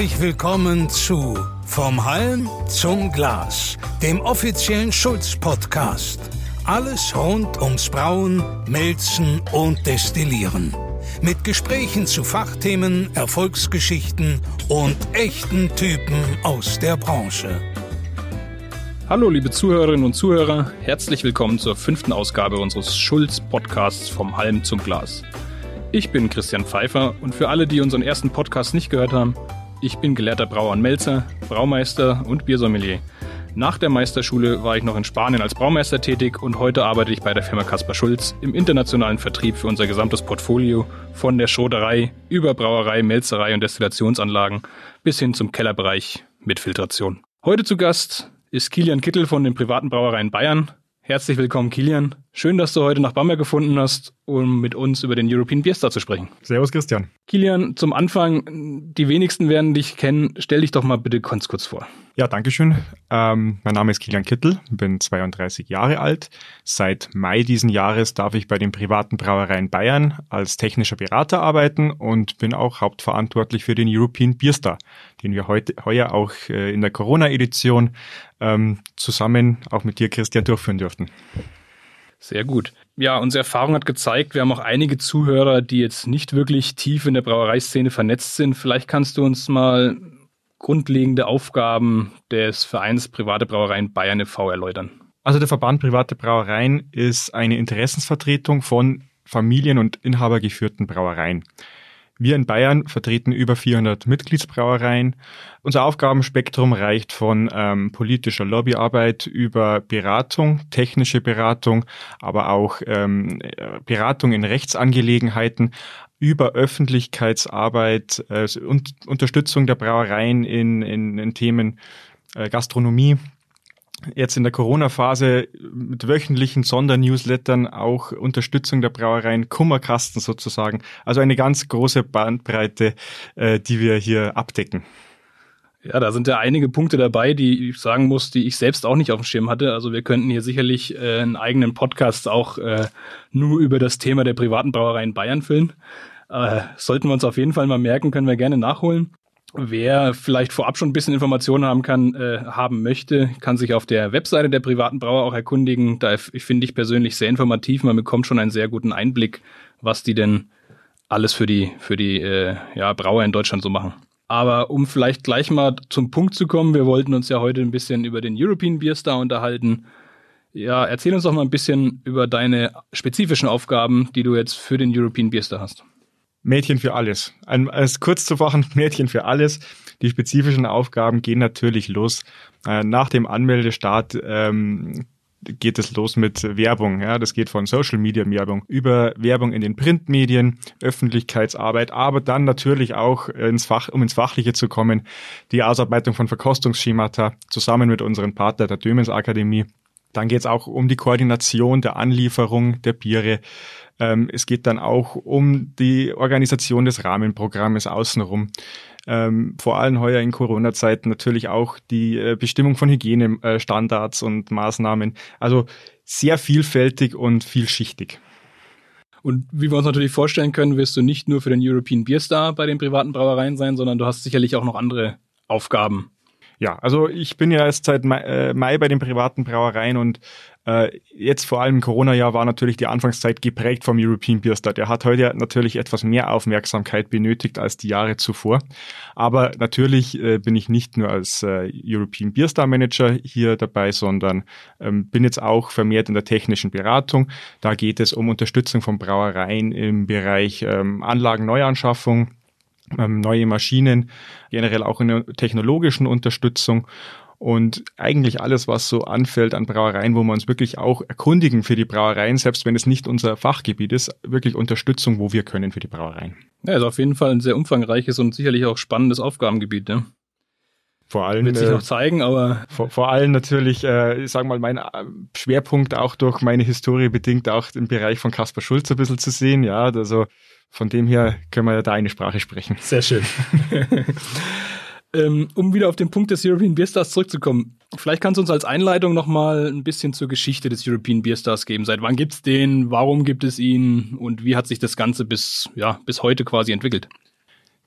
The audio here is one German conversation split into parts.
Herzlich willkommen zu Vom Halm zum Glas, dem offiziellen Schulz-Podcast. Alles rund ums Brauen, Melzen und Destillieren. Mit Gesprächen zu Fachthemen, Erfolgsgeschichten und echten Typen aus der Branche. Hallo liebe Zuhörerinnen und Zuhörer, herzlich willkommen zur fünften Ausgabe unseres Schulz-Podcasts Vom Halm zum Glas. Ich bin Christian Pfeiffer und für alle, die unseren ersten Podcast nicht gehört haben, ich bin gelehrter Brauer und Melzer, Braumeister und Biersommelier. Nach der Meisterschule war ich noch in Spanien als Braumeister tätig und heute arbeite ich bei der Firma Kaspar Schulz im internationalen Vertrieb für unser gesamtes Portfolio von der Schoderei über Brauerei, Melzerei und Destillationsanlagen bis hin zum Kellerbereich mit Filtration. Heute zu Gast ist Kilian Kittel von den privaten Brauereien Bayern. Herzlich willkommen, Kilian. Schön, dass du heute nach Bamberg gefunden hast, um mit uns über den European Beer Star zu sprechen. Servus, Christian. Kilian, zum Anfang, die wenigsten werden dich kennen. Stell dich doch mal bitte ganz kurz vor. Ja, danke schön. Ähm, mein Name ist Kilian Kittel, bin 32 Jahre alt. Seit Mai diesen Jahres darf ich bei den privaten Brauereien Bayern als technischer Berater arbeiten und bin auch hauptverantwortlich für den European Beer Star, den wir heute, heuer auch äh, in der Corona-Edition ähm, zusammen auch mit dir, Christian, durchführen durften. Sehr gut. Ja, unsere Erfahrung hat gezeigt, wir haben auch einige Zuhörer, die jetzt nicht wirklich tief in der Brauereiszene vernetzt sind. Vielleicht kannst du uns mal grundlegende Aufgaben des Vereins Private Brauereien Bayern e.V. erläutern. Also der Verband Private Brauereien ist eine Interessensvertretung von familien- und inhabergeführten Brauereien. Wir in Bayern vertreten über 400 Mitgliedsbrauereien. Unser Aufgabenspektrum reicht von ähm, politischer Lobbyarbeit über Beratung, technische Beratung, aber auch ähm, Beratung in Rechtsangelegenheiten, über Öffentlichkeitsarbeit äh, und Unterstützung der Brauereien in, in, in Themen äh, Gastronomie, jetzt in der Corona-Phase mit wöchentlichen Sondernewslettern auch Unterstützung der Brauereien, Kummerkasten sozusagen. Also eine ganz große Bandbreite, äh, die wir hier abdecken. Ja, da sind ja einige Punkte dabei, die ich sagen muss, die ich selbst auch nicht auf dem Schirm hatte. Also wir könnten hier sicherlich äh, einen eigenen Podcast auch äh, nur über das Thema der privaten Brauereien Bayern füllen. Äh, sollten wir uns auf jeden Fall mal merken, können wir gerne nachholen. Wer vielleicht vorab schon ein bisschen Informationen haben kann, äh, haben möchte, kann sich auf der Webseite der privaten Brauer auch erkundigen. Da finde ich persönlich sehr informativ. Man bekommt schon einen sehr guten Einblick, was die denn alles für die für die äh, ja, Brauer in Deutschland so machen. Aber um vielleicht gleich mal zum Punkt zu kommen, wir wollten uns ja heute ein bisschen über den European Beer Star unterhalten. Ja, erzähl uns doch mal ein bisschen über deine spezifischen Aufgaben, die du jetzt für den European Beer Star hast. Mädchen für alles. Ein, als kurz zu machen, Mädchen für alles. Die spezifischen Aufgaben gehen natürlich los. Äh, nach dem Anmeldestart ähm, geht es los mit Werbung. Ja, das geht von Social Media Werbung über Werbung in den Printmedien, Öffentlichkeitsarbeit, aber dann natürlich auch ins Fach, um ins Fachliche zu kommen, die Ausarbeitung von Verkostungsschemata zusammen mit unserem Partner der Dömens Akademie. Dann geht es auch um die Koordination der Anlieferung der Biere, ähm, es geht dann auch um die Organisation des Rahmenprogrammes außenrum. Ähm, vor allem heuer in Corona-Zeiten natürlich auch die äh, Bestimmung von Hygienestandards und Maßnahmen. Also sehr vielfältig und vielschichtig. Und wie wir uns natürlich vorstellen können, wirst du nicht nur für den European Beer Star bei den privaten Brauereien sein, sondern du hast sicherlich auch noch andere Aufgaben. Ja, also ich bin ja erst seit Mai, äh, Mai bei den privaten Brauereien und äh, jetzt vor allem im Corona-Jahr war natürlich die Anfangszeit geprägt vom European Beer Star. Der hat heute natürlich etwas mehr Aufmerksamkeit benötigt als die Jahre zuvor. Aber natürlich äh, bin ich nicht nur als äh, European Beer Star Manager hier dabei, sondern ähm, bin jetzt auch vermehrt in der technischen Beratung. Da geht es um Unterstützung von Brauereien im Bereich ähm, Anlagenneuanschaffung, ähm, neue Maschinen, generell auch in der technologischen Unterstützung und eigentlich alles, was so anfällt an Brauereien, wo wir uns wirklich auch erkundigen für die Brauereien, selbst wenn es nicht unser Fachgebiet ist, wirklich Unterstützung, wo wir können für die Brauereien. Ja, also auf jeden Fall ein sehr umfangreiches und sicherlich auch spannendes Aufgabengebiet, ne? Vor allem wird sich äh, noch zeigen, aber vor, vor allem natürlich, äh, ich sag mal, mein äh, Schwerpunkt auch durch meine Historie bedingt auch im Bereich von Kaspar Schulz ein bisschen zu sehen. Ja, also von dem her können wir ja da eine Sprache sprechen. Sehr schön. Ähm, um wieder auf den Punkt des European Beer Stars zurückzukommen, vielleicht kannst du uns als Einleitung nochmal ein bisschen zur Geschichte des European Beer Stars geben. Seit wann gibt's den? Warum gibt es ihn? Und wie hat sich das Ganze bis, ja, bis heute quasi entwickelt?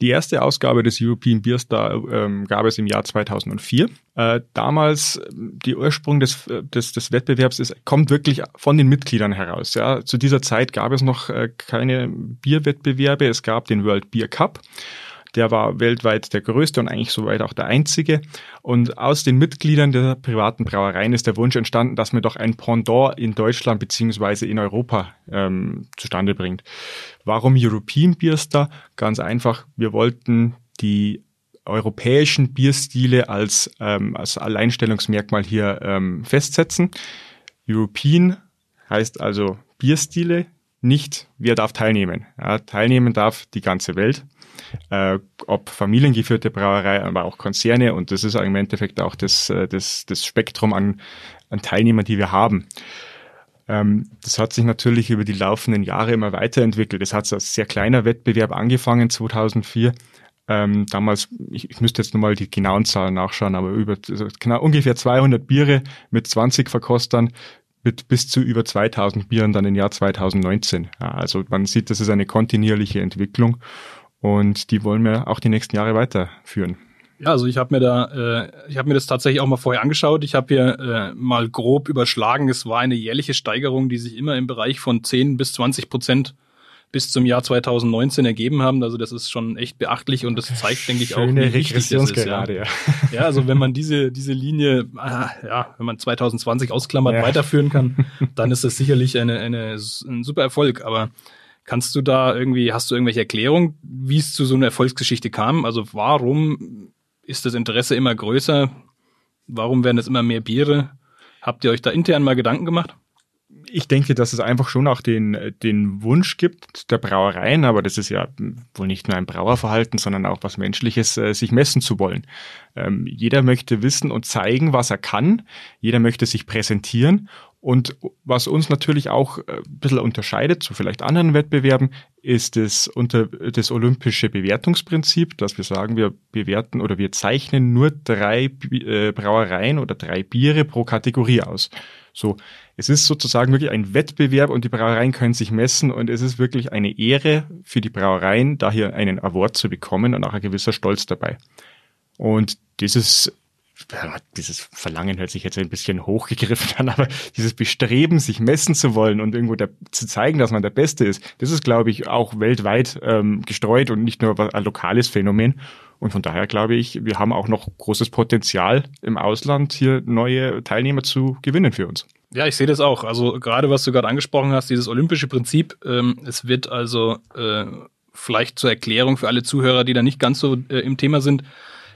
Die erste Ausgabe des European Beer Star ähm, gab es im Jahr 2004. Äh, damals, die Ursprung des, des, des Wettbewerbs ist, kommt wirklich von den Mitgliedern heraus. Ja. Zu dieser Zeit gab es noch äh, keine Bierwettbewerbe. Es gab den World Beer Cup. Der war weltweit der größte und eigentlich soweit auch der einzige. Und aus den Mitgliedern der privaten Brauereien ist der Wunsch entstanden, dass man doch ein Pendant in Deutschland beziehungsweise in Europa ähm, zustande bringt. Warum European Bierster? Ganz einfach, wir wollten die europäischen Bierstile als, ähm, als Alleinstellungsmerkmal hier ähm, festsetzen. European heißt also Bierstile, nicht wer darf teilnehmen. Ja, teilnehmen darf die ganze Welt äh, ob familiengeführte Brauerei, aber auch Konzerne und das ist im Endeffekt auch das, äh, das, das Spektrum an, an Teilnehmern, die wir haben. Ähm, das hat sich natürlich über die laufenden Jahre immer weiterentwickelt. Es hat als sehr kleiner Wettbewerb angefangen 2004. Ähm, damals, ich, ich müsste jetzt nochmal die genauen Zahlen nachschauen, aber über also genau ungefähr 200 Biere mit 20 Verkostern mit bis zu über 2000 Bieren dann im Jahr 2019. Ja, also man sieht, das ist eine kontinuierliche Entwicklung und die wollen wir auch die nächsten Jahre weiterführen. Ja, also ich habe mir da, äh, ich habe mir das tatsächlich auch mal vorher angeschaut. Ich habe hier äh, mal grob überschlagen. Es war eine jährliche Steigerung, die sich immer im Bereich von 10 bis 20 Prozent bis zum Jahr 2019 ergeben haben. Also das ist schon echt beachtlich und das zeigt, denke ich, auch, wie wichtig das ist. Ja. ja. ja, also wenn man diese, diese Linie, ah, ja, wenn man 2020 ausklammert, ja. weiterführen kann, dann ist das sicherlich eine, eine, ein super Erfolg. Aber Kannst du da irgendwie, hast du irgendwelche Erklärungen, wie es zu so einer Erfolgsgeschichte kam? Also warum ist das Interesse immer größer? Warum werden es immer mehr Biere? Habt ihr euch da intern mal Gedanken gemacht? ich denke, dass es einfach schon auch den, den Wunsch gibt der Brauereien, aber das ist ja wohl nicht nur ein Brauerverhalten, sondern auch was Menschliches, äh, sich messen zu wollen. Ähm, jeder möchte wissen und zeigen, was er kann. Jeder möchte sich präsentieren. Und was uns natürlich auch äh, ein bisschen unterscheidet zu vielleicht anderen Wettbewerben, ist das, unter, das olympische Bewertungsprinzip, dass wir sagen, wir bewerten oder wir zeichnen nur drei äh, Brauereien oder drei Biere pro Kategorie aus. So, es ist sozusagen wirklich ein Wettbewerb und die Brauereien können sich messen und es ist wirklich eine Ehre für die Brauereien, da hier einen Award zu bekommen und auch ein gewisser Stolz dabei. Und dieses dieses Verlangen hört sich jetzt ein bisschen hochgegriffen an, aber dieses Bestreben, sich messen zu wollen und irgendwo der, zu zeigen, dass man der Beste ist, das ist, glaube ich, auch weltweit ähm, gestreut und nicht nur ein lokales Phänomen. Und von daher glaube ich, wir haben auch noch großes Potenzial im Ausland, hier neue Teilnehmer zu gewinnen für uns. Ja, ich sehe das auch. Also gerade was du gerade angesprochen hast, dieses olympische Prinzip, ähm, es wird also äh, vielleicht zur Erklärung für alle Zuhörer, die da nicht ganz so äh, im Thema sind.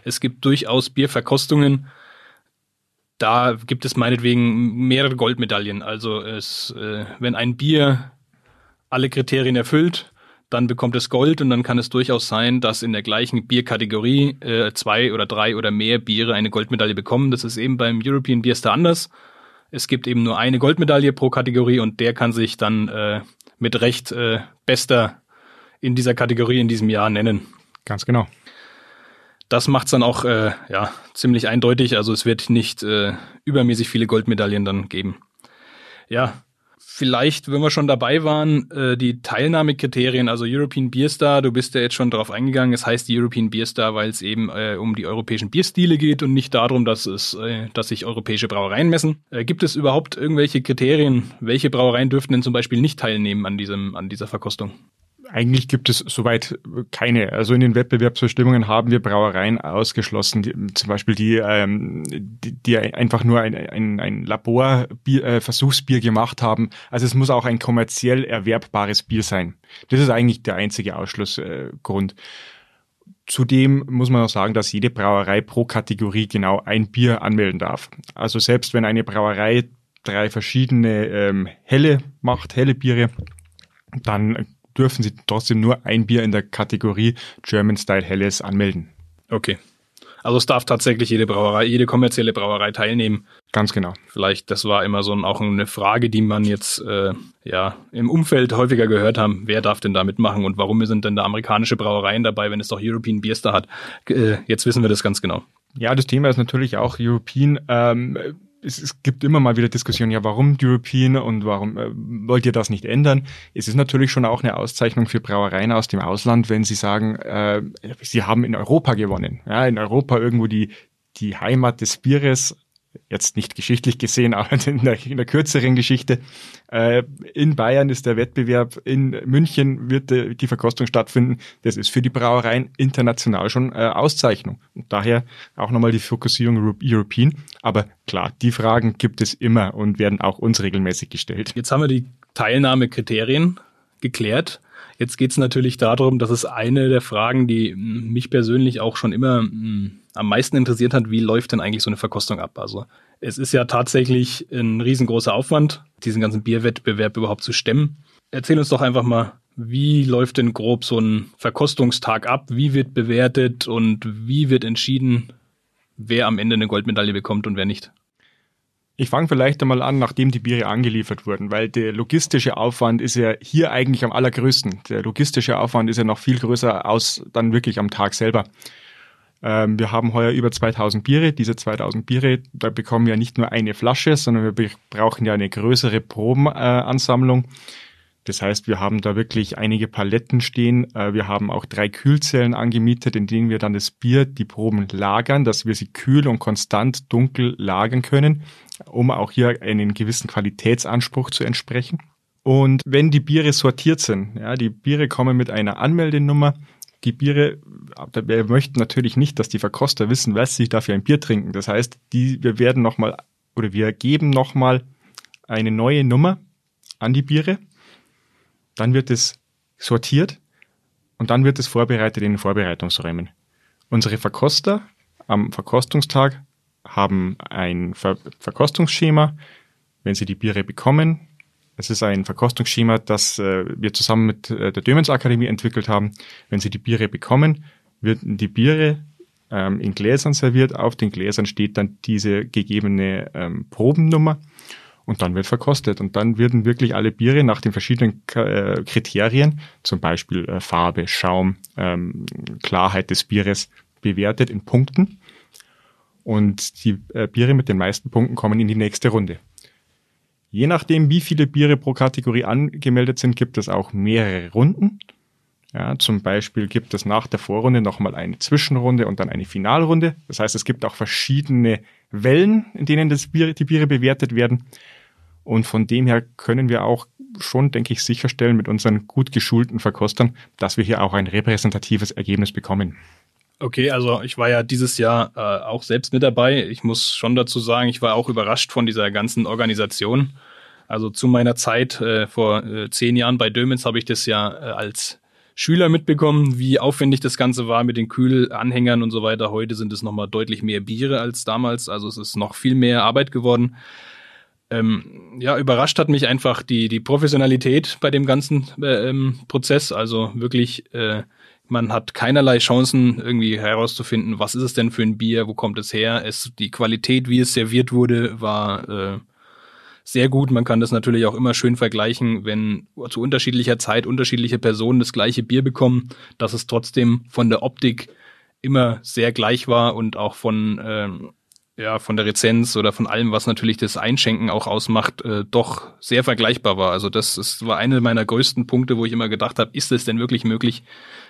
Es gibt durchaus Bierverkostungen, da gibt es meinetwegen mehrere Goldmedaillen. Also es, äh, wenn ein Bier alle Kriterien erfüllt, dann bekommt es Gold und dann kann es durchaus sein, dass in der gleichen Bierkategorie äh, zwei oder drei oder mehr Biere eine Goldmedaille bekommen. Das ist eben beim European Beer Star anders. Es gibt eben nur eine Goldmedaille pro Kategorie und der kann sich dann äh, mit Recht äh, bester in dieser Kategorie in diesem Jahr nennen. Ganz genau. Das macht's dann auch äh, ja ziemlich eindeutig. Also es wird nicht äh, übermäßig viele Goldmedaillen dann geben. Ja, vielleicht, wenn wir schon dabei waren, äh, die Teilnahmekriterien, also European Beer Star, du bist ja jetzt schon drauf eingegangen, es heißt European Beer Star, weil es eben äh, um die europäischen Bierstile geht und nicht darum, dass es, äh, dass sich europäische Brauereien messen. Äh, gibt es überhaupt irgendwelche Kriterien? Welche Brauereien dürften denn zum Beispiel nicht teilnehmen an diesem, an dieser Verkostung? Eigentlich gibt es soweit keine. Also in den Wettbewerbsbestimmungen haben wir Brauereien ausgeschlossen, die, zum Beispiel die, ähm, die, die einfach nur ein, ein, ein Laborversuchsbier äh, gemacht haben. Also es muss auch ein kommerziell erwerbbares Bier sein. Das ist eigentlich der einzige Ausschlussgrund. Äh, Zudem muss man auch sagen, dass jede Brauerei pro Kategorie genau ein Bier anmelden darf. Also selbst wenn eine Brauerei drei verschiedene ähm, helle macht, helle Biere, dann dürfen sie trotzdem nur ein Bier in der Kategorie German Style Helles anmelden. Okay. Also es darf tatsächlich jede Brauerei, jede kommerzielle Brauerei teilnehmen. Ganz genau. Vielleicht, das war immer so ein, auch eine Frage, die man jetzt äh, ja im Umfeld häufiger gehört haben. Wer darf denn da mitmachen und warum sind denn da amerikanische Brauereien dabei, wenn es doch European Beer Star hat? Äh, jetzt wissen wir das ganz genau. Ja, das Thema ist natürlich auch European. Ähm, es, es, gibt immer mal wieder Diskussionen, ja, warum European und warum äh, wollt ihr das nicht ändern? Es ist natürlich schon auch eine Auszeichnung für Brauereien aus dem Ausland, wenn sie sagen, äh, sie haben in Europa gewonnen. Ja, in Europa irgendwo die, die Heimat des Bieres jetzt nicht geschichtlich gesehen, aber in der, in der kürzeren Geschichte. Äh, in Bayern ist der Wettbewerb, in München wird die, die Verkostung stattfinden. Das ist für die Brauereien international schon äh, Auszeichnung. Und daher auch nochmal die Fokussierung European. Aber klar, die Fragen gibt es immer und werden auch uns regelmäßig gestellt. Jetzt haben wir die Teilnahmekriterien geklärt. Jetzt geht es natürlich darum, dass es eine der Fragen, die mich persönlich auch schon immer am meisten interessiert hat, wie läuft denn eigentlich so eine Verkostung ab? Also es ist ja tatsächlich ein riesengroßer Aufwand, diesen ganzen Bierwettbewerb überhaupt zu stemmen. Erzähl uns doch einfach mal, wie läuft denn grob so ein Verkostungstag ab? Wie wird bewertet und wie wird entschieden, wer am Ende eine Goldmedaille bekommt und wer nicht? Ich fange vielleicht einmal an, nachdem die Biere angeliefert wurden, weil der logistische Aufwand ist ja hier eigentlich am allergrößten. Der logistische Aufwand ist ja noch viel größer aus dann wirklich am Tag selber. Ähm, wir haben heuer über 2000 Biere. Diese 2000 Biere, da bekommen wir nicht nur eine Flasche, sondern wir brauchen ja eine größere Probenansammlung. Äh, das heißt, wir haben da wirklich einige Paletten stehen. Äh, wir haben auch drei Kühlzellen angemietet, in denen wir dann das Bier, die Proben lagern, dass wir sie kühl und konstant dunkel lagern können, um auch hier einen gewissen Qualitätsanspruch zu entsprechen. Und wenn die Biere sortiert sind, ja, die Biere kommen mit einer Anmeldenummer, die Biere, wir möchten natürlich nicht, dass die Verkoster wissen, was sie dafür ein Bier trinken. Das heißt, die, wir werden nochmal oder wir geben nochmal eine neue Nummer an die Biere. Dann wird es sortiert und dann wird es vorbereitet in den Vorbereitungsräumen. Unsere Verkoster am Verkostungstag haben ein Ver Verkostungsschema. Wenn sie die Biere bekommen, es ist ein Verkostungsschema, das äh, wir zusammen mit äh, der Dömens Akademie entwickelt haben. Wenn Sie die Biere bekommen, werden die Biere ähm, in Gläsern serviert. Auf den Gläsern steht dann diese gegebene ähm, Probennummer und dann wird verkostet. Und dann werden wirklich alle Biere nach den verschiedenen äh, Kriterien, zum Beispiel äh, Farbe, Schaum, ähm, Klarheit des Bieres, bewertet in Punkten. Und die äh, Biere mit den meisten Punkten kommen in die nächste Runde. Je nachdem, wie viele Biere pro Kategorie angemeldet sind, gibt es auch mehrere Runden. Ja, zum Beispiel gibt es nach der Vorrunde nochmal eine Zwischenrunde und dann eine Finalrunde. Das heißt, es gibt auch verschiedene Wellen, in denen das Bier, die Biere bewertet werden. Und von dem her können wir auch schon, denke ich, sicherstellen mit unseren gut geschulten Verkostern, dass wir hier auch ein repräsentatives Ergebnis bekommen. Okay, also ich war ja dieses Jahr äh, auch selbst mit dabei. Ich muss schon dazu sagen, ich war auch überrascht von dieser ganzen Organisation. Also zu meiner Zeit äh, vor äh, zehn Jahren bei Dömens habe ich das ja äh, als Schüler mitbekommen, wie aufwendig das Ganze war mit den Kühlanhängern und so weiter. Heute sind es nochmal deutlich mehr Biere als damals. Also es ist noch viel mehr Arbeit geworden. Ähm, ja, überrascht hat mich einfach die, die Professionalität bei dem ganzen äh, ähm, Prozess. Also wirklich äh, man hat keinerlei Chancen, irgendwie herauszufinden, was ist es denn für ein Bier, wo kommt es her. Es, die Qualität, wie es serviert wurde, war äh, sehr gut. Man kann das natürlich auch immer schön vergleichen, wenn zu unterschiedlicher Zeit unterschiedliche Personen das gleiche Bier bekommen, dass es trotzdem von der Optik immer sehr gleich war und auch von ähm, ja, von der Rezenz oder von allem, was natürlich das Einschenken auch ausmacht, äh, doch sehr vergleichbar war. Also das ist, war eine meiner größten Punkte, wo ich immer gedacht habe, ist es denn wirklich möglich,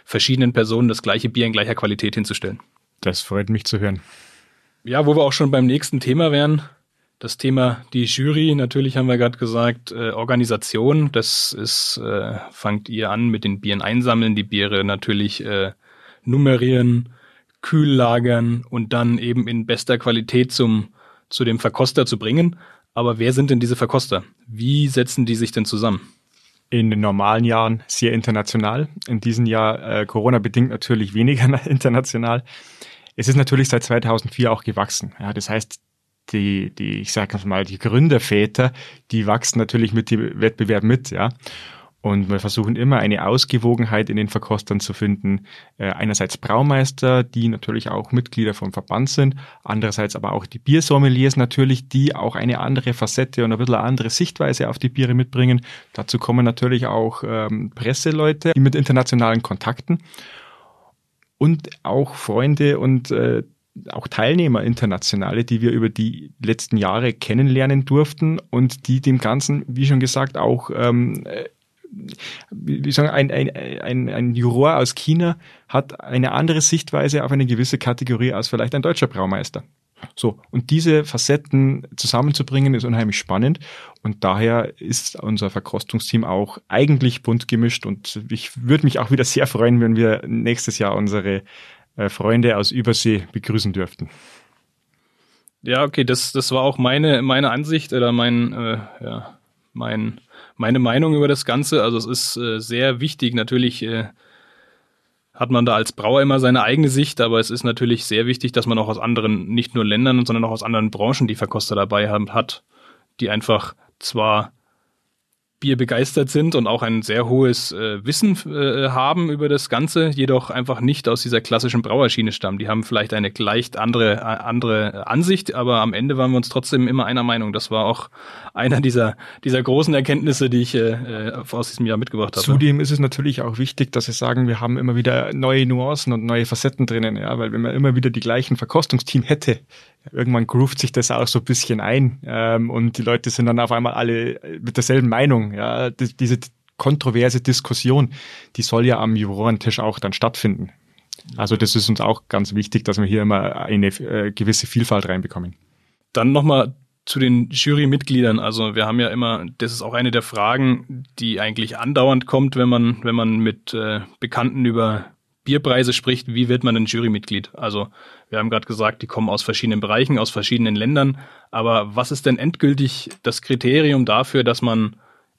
verschiedenen Personen das gleiche Bier in gleicher Qualität hinzustellen? Das freut mich zu hören. Ja, wo wir auch schon beim nächsten Thema wären, das Thema die Jury, natürlich haben wir gerade gesagt, äh, Organisation, das ist, äh, fangt ihr an mit den Bieren einsammeln, die Biere natürlich äh, nummerieren, kühl lagern und dann eben in bester Qualität zum, zu dem Verkoster zu bringen. Aber wer sind denn diese Verkoster? Wie setzen die sich denn zusammen? In den normalen Jahren sehr international. In diesem Jahr äh, Corona-bedingt natürlich weniger international. Es ist natürlich seit 2004 auch gewachsen. Ja, das heißt, die, die, ich sage mal, die Gründerväter, die wachsen natürlich mit dem Wettbewerb mit, ja. Und wir versuchen immer eine Ausgewogenheit in den Verkostern zu finden. Äh, einerseits Braumeister, die natürlich auch Mitglieder vom Verband sind. Andererseits aber auch die Biersommeliers natürlich, die auch eine andere Facette und ein bisschen eine andere Sichtweise auf die Biere mitbringen. Dazu kommen natürlich auch ähm, Presseleute die mit internationalen Kontakten und auch Freunde und äh, auch Teilnehmer internationale, die wir über die letzten Jahre kennenlernen durften und die dem Ganzen, wie schon gesagt, auch ähm, äh, wie sagen, ein, ein, ein, ein Juror aus China hat eine andere Sichtweise auf eine gewisse Kategorie als vielleicht ein deutscher Braumeister. So, und diese Facetten zusammenzubringen ist unheimlich spannend und daher ist unser Verkostungsteam auch eigentlich bunt gemischt und ich würde mich auch wieder sehr freuen, wenn wir nächstes Jahr unsere äh, Freunde aus Übersee begrüßen dürften. Ja, okay, das, das war auch meine, meine Ansicht oder mein, äh, ja, mein, meine Meinung über das Ganze. Also es ist äh, sehr wichtig, natürlich äh, hat man da als Brauer immer seine eigene Sicht, aber es ist natürlich sehr wichtig, dass man auch aus anderen, nicht nur Ländern, sondern auch aus anderen Branchen die Verkoster dabei haben, hat, die einfach zwar Bier begeistert sind und auch ein sehr hohes äh, Wissen äh, haben über das Ganze, jedoch einfach nicht aus dieser klassischen Brauerschiene stammen. Die haben vielleicht eine leicht andere, andere Ansicht, aber am Ende waren wir uns trotzdem immer einer Meinung. Das war auch einer dieser, dieser großen Erkenntnisse, die ich äh, äh aus diesem Jahr mitgebracht habe. Zudem ist es natürlich auch wichtig, dass Sie sagen, wir haben immer wieder neue Nuancen und neue Facetten drinnen, ja, weil wenn man immer wieder die gleichen Verkostungsteam hätte, irgendwann groovt sich das auch so ein bisschen ein ähm, und die Leute sind dann auf einmal alle mit derselben Meinung. Ja, die, diese kontroverse Diskussion, die soll ja am Jurorentisch auch dann stattfinden. Also das ist uns auch ganz wichtig, dass wir hier immer eine äh, gewisse Vielfalt reinbekommen. Dann nochmal zu den Jurymitgliedern. Also wir haben ja immer, das ist auch eine der Fragen, die eigentlich andauernd kommt, wenn man, wenn man mit äh, Bekannten über Bierpreise spricht, wie wird man ein Jurymitglied? Also wir haben gerade gesagt, die kommen aus verschiedenen Bereichen, aus verschiedenen Ländern. Aber was ist denn endgültig das Kriterium dafür, dass man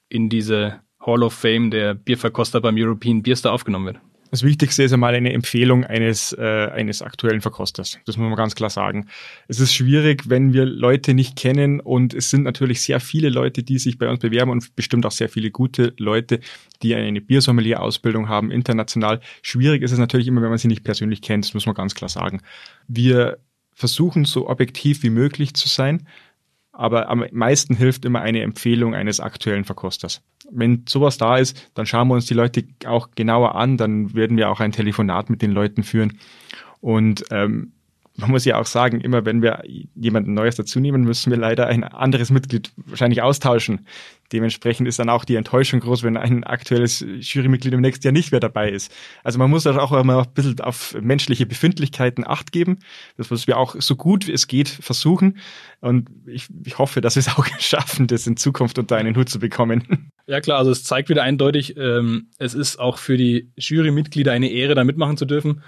in diese Hall of Fame der Bierverkoster beim European Beer aufgenommen wird? Das Wichtigste ist einmal eine Empfehlung eines, äh, eines aktuellen Verkosters. Das muss man ganz klar sagen. Es ist schwierig, wenn wir Leute nicht kennen und es sind natürlich sehr viele Leute, die sich bei uns bewerben und bestimmt auch sehr viele gute Leute, die eine Biersommelier-Ausbildung haben, international. Schwierig ist es natürlich immer, wenn man sie nicht persönlich kennt. Das muss man ganz klar sagen. Wir versuchen so objektiv wie möglich zu sein aber am meisten hilft immer eine Empfehlung eines aktuellen Verkosters. Wenn sowas da ist, dann schauen wir uns die Leute auch genauer an, dann werden wir auch ein Telefonat mit den Leuten führen. Und ähm, man muss ja auch sagen, immer wenn wir jemanden Neues dazu nehmen, müssen wir leider ein anderes Mitglied wahrscheinlich austauschen. Dementsprechend ist dann auch die Enttäuschung groß, wenn ein aktuelles Jurymitglied im nächsten Jahr nicht mehr dabei ist. Also man muss auch immer ein bisschen auf menschliche Befindlichkeiten Acht geben. Das was wir auch so gut wie es geht versuchen. Und ich, ich hoffe, dass wir es auch schaffen, das in Zukunft unter einen Hut zu bekommen. Ja klar, also es zeigt wieder eindeutig, ähm, es ist auch für die Jurymitglieder eine Ehre, da mitmachen zu dürfen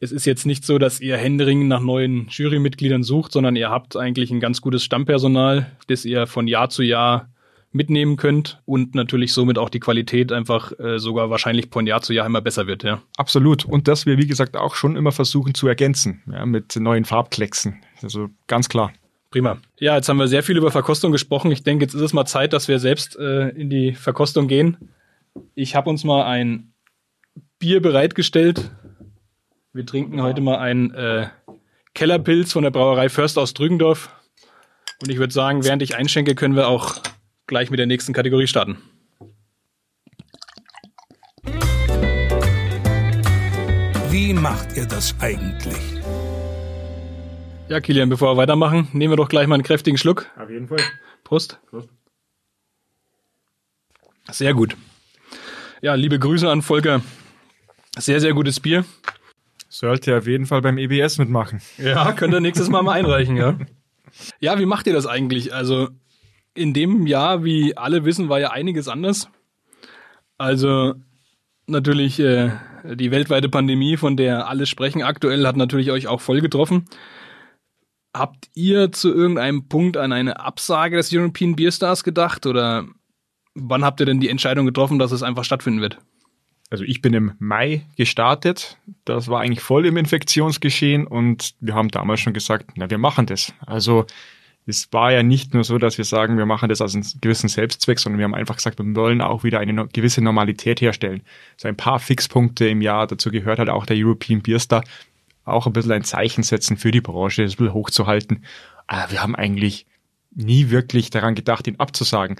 es ist jetzt nicht so, dass ihr händeringend nach neuen Jurymitgliedern sucht, sondern ihr habt eigentlich ein ganz gutes Stammpersonal, das ihr von Jahr zu Jahr mitnehmen könnt und natürlich somit auch die Qualität einfach äh, sogar wahrscheinlich von Jahr zu Jahr immer besser wird, ja. Absolut. Und das wir, wie gesagt, auch schon immer versuchen zu ergänzen, ja, mit neuen Farbklecksen. Also ganz klar. Prima. Ja, jetzt haben wir sehr viel über Verkostung gesprochen. Ich denke, jetzt ist es mal Zeit, dass wir selbst äh, in die Verkostung gehen. Ich habe uns mal ein Bier bereitgestellt, wir trinken heute mal einen äh, Kellerpilz von der Brauerei Förster aus Drügendorf. Und ich würde sagen, während ich einschenke, können wir auch gleich mit der nächsten Kategorie starten. Wie macht ihr das eigentlich? Ja, Kilian, bevor wir weitermachen, nehmen wir doch gleich mal einen kräftigen Schluck. Auf jeden Fall. Prost. Prost. Sehr gut. Ja, liebe Grüße an Volker. Sehr, sehr gutes Bier. Sollte auf jeden Fall beim EBS mitmachen. Ja, könnt ihr nächstes Mal mal einreichen, ja. Ja, wie macht ihr das eigentlich? Also in dem Jahr, wie alle wissen, war ja einiges anders. Also natürlich äh, die weltweite Pandemie, von der alle sprechen aktuell, hat natürlich euch auch voll getroffen. Habt ihr zu irgendeinem Punkt an eine Absage des European Beer Stars gedacht oder wann habt ihr denn die Entscheidung getroffen, dass es einfach stattfinden wird? also ich bin im Mai gestartet. Das war eigentlich voll im Infektionsgeschehen und wir haben damals schon gesagt, na, wir machen das. Also es war ja nicht nur so, dass wir sagen, wir machen das aus einem gewissen Selbstzweck, sondern wir haben einfach gesagt, wir wollen auch wieder eine gewisse Normalität herstellen. So ein paar Fixpunkte im Jahr, dazu gehört halt auch der European Beer Star, auch ein bisschen ein Zeichen setzen für die Branche, das ein bisschen hochzuhalten. Aber wir haben eigentlich nie wirklich daran gedacht, ihn abzusagen.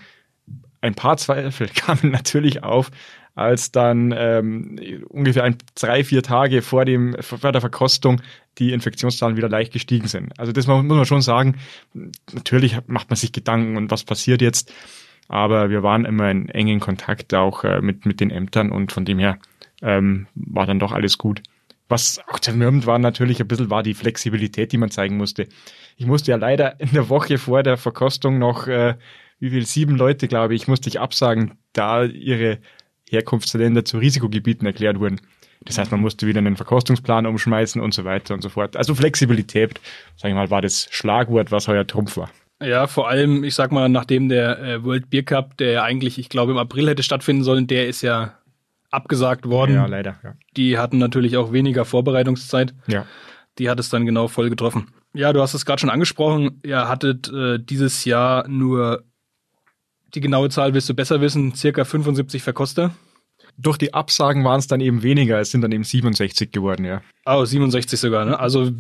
Ein paar Zweifel kamen natürlich auf, als dann ähm, ungefähr ein, drei, vier Tage vor, dem, vor der Verkostung die Infektionszahlen wieder leicht gestiegen sind. Also das muss man schon sagen. Natürlich macht man sich Gedanken und was passiert jetzt. Aber wir waren immer in engen Kontakt auch äh, mit, mit den Ämtern und von dem her ähm, war dann doch alles gut. Was auch zermürbend war natürlich ein bisschen, war die Flexibilität, die man zeigen musste. Ich musste ja leider in der Woche vor der Verkostung noch, äh, wie viel, sieben Leute, glaube ich, musste ich absagen, da ihre Herkunftsländer zu Risikogebieten erklärt wurden. Das heißt, man musste wieder einen Verkostungsplan umschmeißen und so weiter und so fort. Also Flexibilität, sage ich mal, war das Schlagwort, was heuer Trumpf war. Ja, vor allem, ich sag mal, nachdem der äh, World Beer Cup, der ja eigentlich, ich glaube, im April hätte stattfinden sollen, der ist ja abgesagt worden. Ja, leider. Ja. Die hatten natürlich auch weniger Vorbereitungszeit. Ja. Die hat es dann genau voll getroffen. Ja, du hast es gerade schon angesprochen. Ihr hattet äh, dieses Jahr nur die genaue Zahl wirst du besser wissen, circa 75 Verkoster. Durch die Absagen waren es dann eben weniger, es sind dann eben 67 geworden, ja. Oh, 67 sogar, ne? Also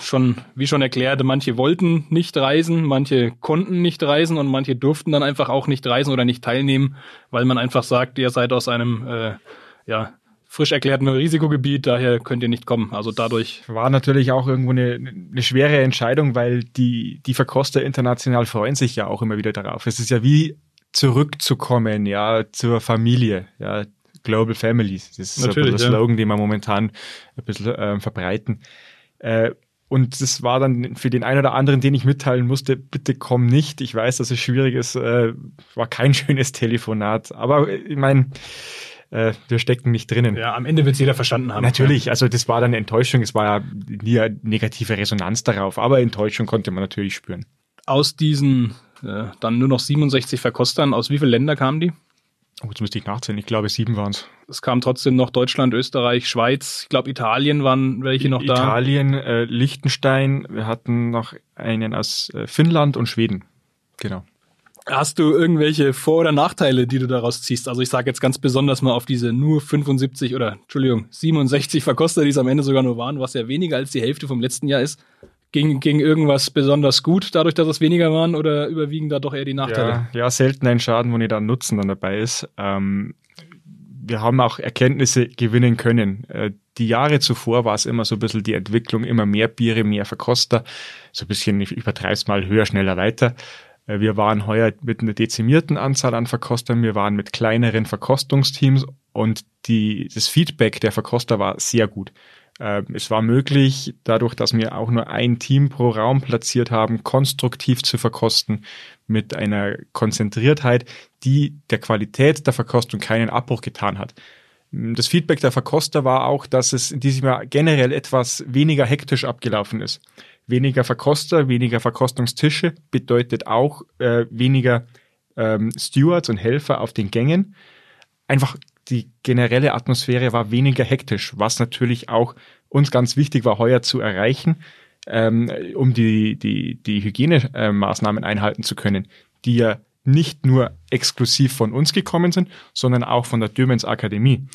schon, wie schon erklärt, manche wollten nicht reisen, manche konnten nicht reisen und manche durften dann einfach auch nicht reisen oder nicht teilnehmen, weil man einfach sagt, ihr seid aus einem äh, ja, frisch erklärten Risikogebiet, daher könnt ihr nicht kommen. Also dadurch. War natürlich auch irgendwo eine, eine schwere Entscheidung, weil die, die Verkoster international freuen sich ja auch immer wieder darauf. Es ist ja wie zurückzukommen, ja, zur Familie, ja, Global Families. Das ist Natürlich, so ein ja. Slogan, den wir momentan ein bisschen äh, verbreiten. Äh, und das war dann für den einen oder anderen, den ich mitteilen musste, bitte komm nicht. Ich weiß, dass es schwierig ist. Äh, war kein schönes Telefonat. Aber äh, ich meine, äh, wir stecken nicht drinnen. Ja, am Ende wird es jeder verstanden haben. Natürlich, also das war dann Enttäuschung. Es war ja nie eine negative Resonanz darauf. Aber Enttäuschung konnte man natürlich spüren. Aus diesen äh, dann nur noch 67 Verkostern, aus wie vielen Ländern kamen die? Oh, jetzt müsste ich nachzählen. Ich glaube, sieben waren es. Es kam trotzdem noch Deutschland, Österreich, Schweiz. Ich glaube, Italien waren welche noch da. Italien, äh, Liechtenstein. Wir hatten noch einen aus äh, Finnland und Schweden. Genau. Hast du irgendwelche Vor- oder Nachteile, die du daraus ziehst? Also ich sage jetzt ganz besonders mal auf diese nur 75 oder Entschuldigung 67 Verkoster, die es am Ende sogar nur waren, was ja weniger als die Hälfte vom letzten Jahr ist. Ging, ging irgendwas besonders gut, dadurch, dass es weniger waren, oder überwiegen da doch eher die Nachteile? Ja, ja selten ein Schaden, wo nicht da Nutzen dann dabei ist. Ähm, wir haben auch Erkenntnisse gewinnen können. Äh, die Jahre zuvor war es immer so ein bisschen die Entwicklung, immer mehr Biere, mehr Verkoster, so ein bisschen, ich übertreibe mal, höher, schneller, weiter. Äh, wir waren heuer mit einer dezimierten Anzahl an Verkostern, wir waren mit kleineren Verkostungsteams und die, das Feedback der Verkoster war sehr gut. Ähm, es war möglich, dadurch, dass wir auch nur ein Team pro Raum platziert haben, konstruktiv zu verkosten mit einer Konzentriertheit, die der Qualität der Verkostung keinen Abbruch getan hat. Das Feedback der Verkoster war auch, dass es in diesem Jahr generell etwas weniger hektisch abgelaufen ist. Weniger Verkoster, weniger Verkostungstische bedeutet auch äh, weniger ähm, Stewards und Helfer auf den Gängen. Einfach die generelle Atmosphäre war weniger hektisch, was natürlich auch uns ganz wichtig war, heuer zu erreichen, ähm, um die, die, die Hygienemaßnahmen einhalten zu können, die ja nicht nur exklusiv von uns gekommen sind, sondern auch von der Dömens Akademie.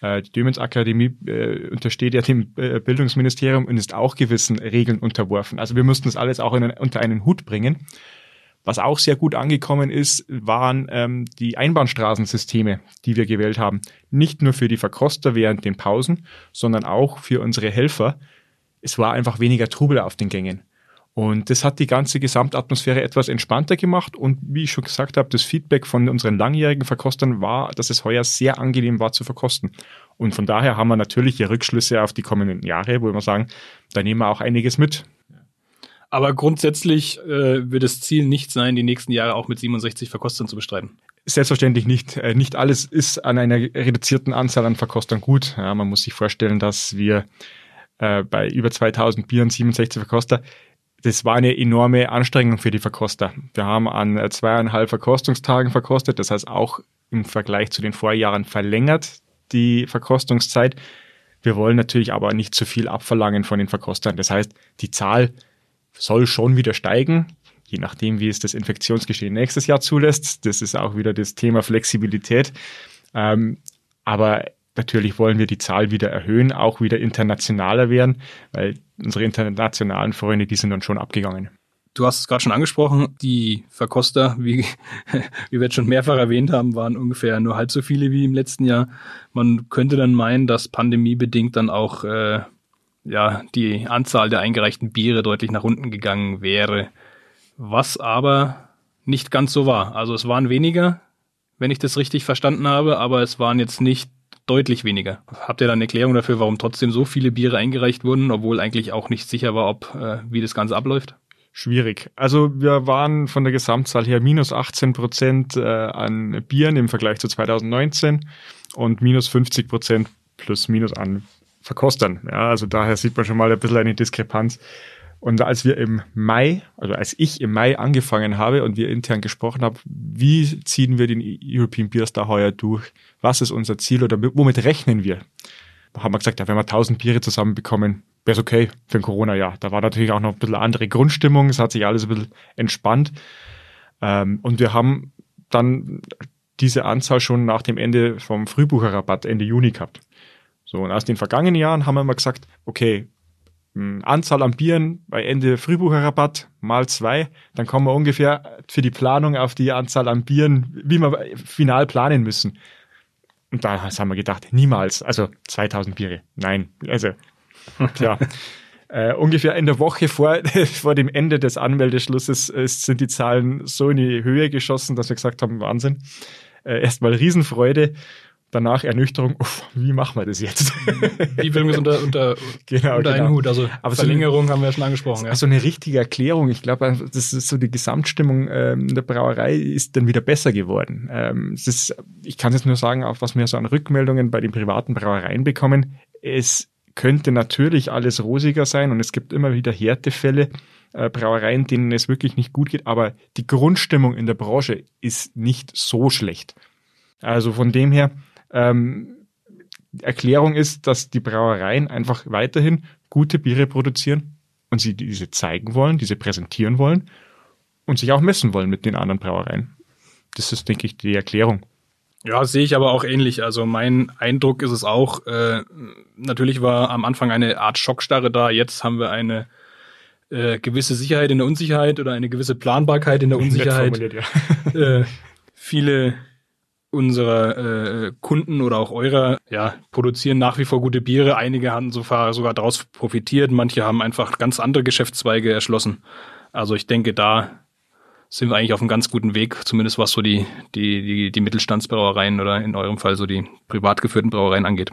Äh, die Dömens Akademie äh, untersteht ja dem äh, Bildungsministerium und ist auch gewissen Regeln unterworfen. Also wir mussten das alles auch in, unter einen Hut bringen. Was auch sehr gut angekommen ist, waren ähm, die Einbahnstraßensysteme, die wir gewählt haben. Nicht nur für die Verkoster während den Pausen, sondern auch für unsere Helfer. Es war einfach weniger Trubel auf den Gängen. Und das hat die ganze Gesamtatmosphäre etwas entspannter gemacht. Und wie ich schon gesagt habe, das Feedback von unseren langjährigen Verkostern war, dass es heuer sehr angenehm war zu verkosten. Und von daher haben wir natürlich hier Rückschlüsse auf die kommenden Jahre, wo wir sagen, da nehmen wir auch einiges mit. Aber grundsätzlich äh, wird das Ziel nicht sein, die nächsten Jahre auch mit 67 Verkostern zu bestreiten. Selbstverständlich nicht. Äh, nicht alles ist an einer reduzierten Anzahl an Verkostern gut. Ja, man muss sich vorstellen, dass wir äh, bei über 2000 Bieren 67 Verkoster, das war eine enorme Anstrengung für die Verkoster. Wir haben an äh, zweieinhalb Verkostungstagen verkostet, das heißt auch im Vergleich zu den Vorjahren verlängert die Verkostungszeit. Wir wollen natürlich aber nicht zu viel abverlangen von den Verkostern. Das heißt, die Zahl soll schon wieder steigen, je nachdem, wie es das Infektionsgeschehen nächstes Jahr zulässt. Das ist auch wieder das Thema Flexibilität. Ähm, aber natürlich wollen wir die Zahl wieder erhöhen, auch wieder internationaler werden, weil unsere internationalen Freunde, die sind dann schon abgegangen. Du hast es gerade schon angesprochen, die Verkoster, wie, wie wir jetzt schon mehrfach erwähnt haben, waren ungefähr nur halb so viele wie im letzten Jahr. Man könnte dann meinen, dass pandemiebedingt dann auch äh, ja, die Anzahl der eingereichten Biere deutlich nach unten gegangen wäre. Was aber nicht ganz so war. Also es waren weniger, wenn ich das richtig verstanden habe, aber es waren jetzt nicht deutlich weniger. Habt ihr da eine Erklärung dafür, warum trotzdem so viele Biere eingereicht wurden, obwohl eigentlich auch nicht sicher war, ob äh, wie das Ganze abläuft? Schwierig. Also wir waren von der Gesamtzahl her minus 18 Prozent äh, an Bieren im Vergleich zu 2019 und minus 50 Prozent plus minus an Verkostern. Ja, also daher sieht man schon mal ein bisschen eine Diskrepanz. Und als wir im Mai, also als ich im Mai angefangen habe und wir intern gesprochen haben, wie ziehen wir den European Beer Star heuer durch? Was ist unser Ziel oder womit rechnen wir? Da haben wir gesagt, ja, wenn wir 1000 Biere zusammenbekommen, wäre es okay für ein Corona-Jahr. Da war natürlich auch noch ein bisschen andere Grundstimmung, es hat sich alles ein bisschen entspannt. Ähm, und wir haben dann diese Anzahl schon nach dem Ende vom Frühbucherrabatt Ende Juni gehabt. So, und aus den vergangenen Jahren haben wir immer gesagt, okay, Anzahl an Bieren bei Ende Frühbucherrabatt mal zwei, dann kommen wir ungefähr für die Planung auf die Anzahl an Bieren, wie wir final planen müssen. Und da haben wir gedacht, niemals, also 2000 Biere, nein, also, tja. äh, ungefähr in der Woche vor, vor dem Ende des Anmeldeschlusses äh, sind die Zahlen so in die Höhe geschossen, dass wir gesagt haben, Wahnsinn. Äh, erstmal Riesenfreude danach Ernüchterung, uff, wie machen wir das jetzt? Wie bringen wir es unter, unter, genau, unter genau. einen Hut? Also Aber Verlängerung so eine, haben wir ja schon angesprochen. Ja. Also eine richtige Erklärung, ich glaube, das ist so die Gesamtstimmung ähm, der Brauerei ist dann wieder besser geworden. Ähm, es ist, ich kann jetzt nur sagen, auch was wir so an Rückmeldungen bei den privaten Brauereien bekommen, es könnte natürlich alles rosiger sein und es gibt immer wieder Härtefälle, äh, Brauereien, denen es wirklich nicht gut geht, aber die Grundstimmung in der Branche ist nicht so schlecht. Also von dem her, ähm, Erklärung ist, dass die Brauereien einfach weiterhin gute Biere produzieren und sie diese zeigen wollen, diese präsentieren wollen und sich auch messen wollen mit den anderen Brauereien. Das ist, denke ich, die Erklärung. Ja, sehe ich aber auch ähnlich. Also mein Eindruck ist es auch, äh, natürlich war am Anfang eine Art Schockstarre da, jetzt haben wir eine äh, gewisse Sicherheit in der Unsicherheit oder eine gewisse Planbarkeit in der Unsicherheit. Ja. äh, viele unserer äh, Kunden oder auch eurer ja, produzieren nach wie vor gute Biere. Einige haben sogar, sogar daraus profitiert, manche haben einfach ganz andere Geschäftszweige erschlossen. Also ich denke, da sind wir eigentlich auf einem ganz guten Weg, zumindest was so die, die, die, die Mittelstandsbrauereien oder in eurem Fall so die privat geführten Brauereien angeht.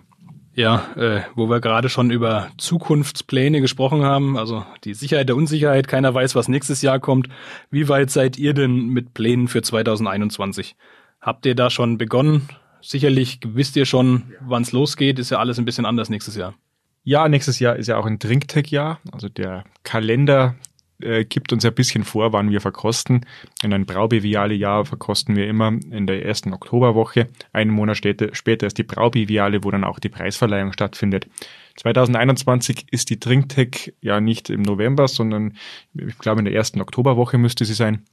Ja, äh, wo wir gerade schon über Zukunftspläne gesprochen haben, also die Sicherheit der Unsicherheit, keiner weiß, was nächstes Jahr kommt. Wie weit seid ihr denn mit Plänen für 2021? Habt ihr da schon begonnen? Sicherlich wisst ihr schon, wann es losgeht. Ist ja alles ein bisschen anders nächstes Jahr. Ja, nächstes Jahr ist ja auch ein Drinktech-Jahr. Also der Kalender äh, gibt uns ein bisschen vor, wann wir verkosten. In ein Braubeviale-Jahr verkosten wir immer in der ersten Oktoberwoche. Einen Monat später, ist die Braubeviale, wo dann auch die Preisverleihung stattfindet. 2021 ist die Drinktech ja nicht im November, sondern ich glaube in der ersten Oktoberwoche müsste sie sein.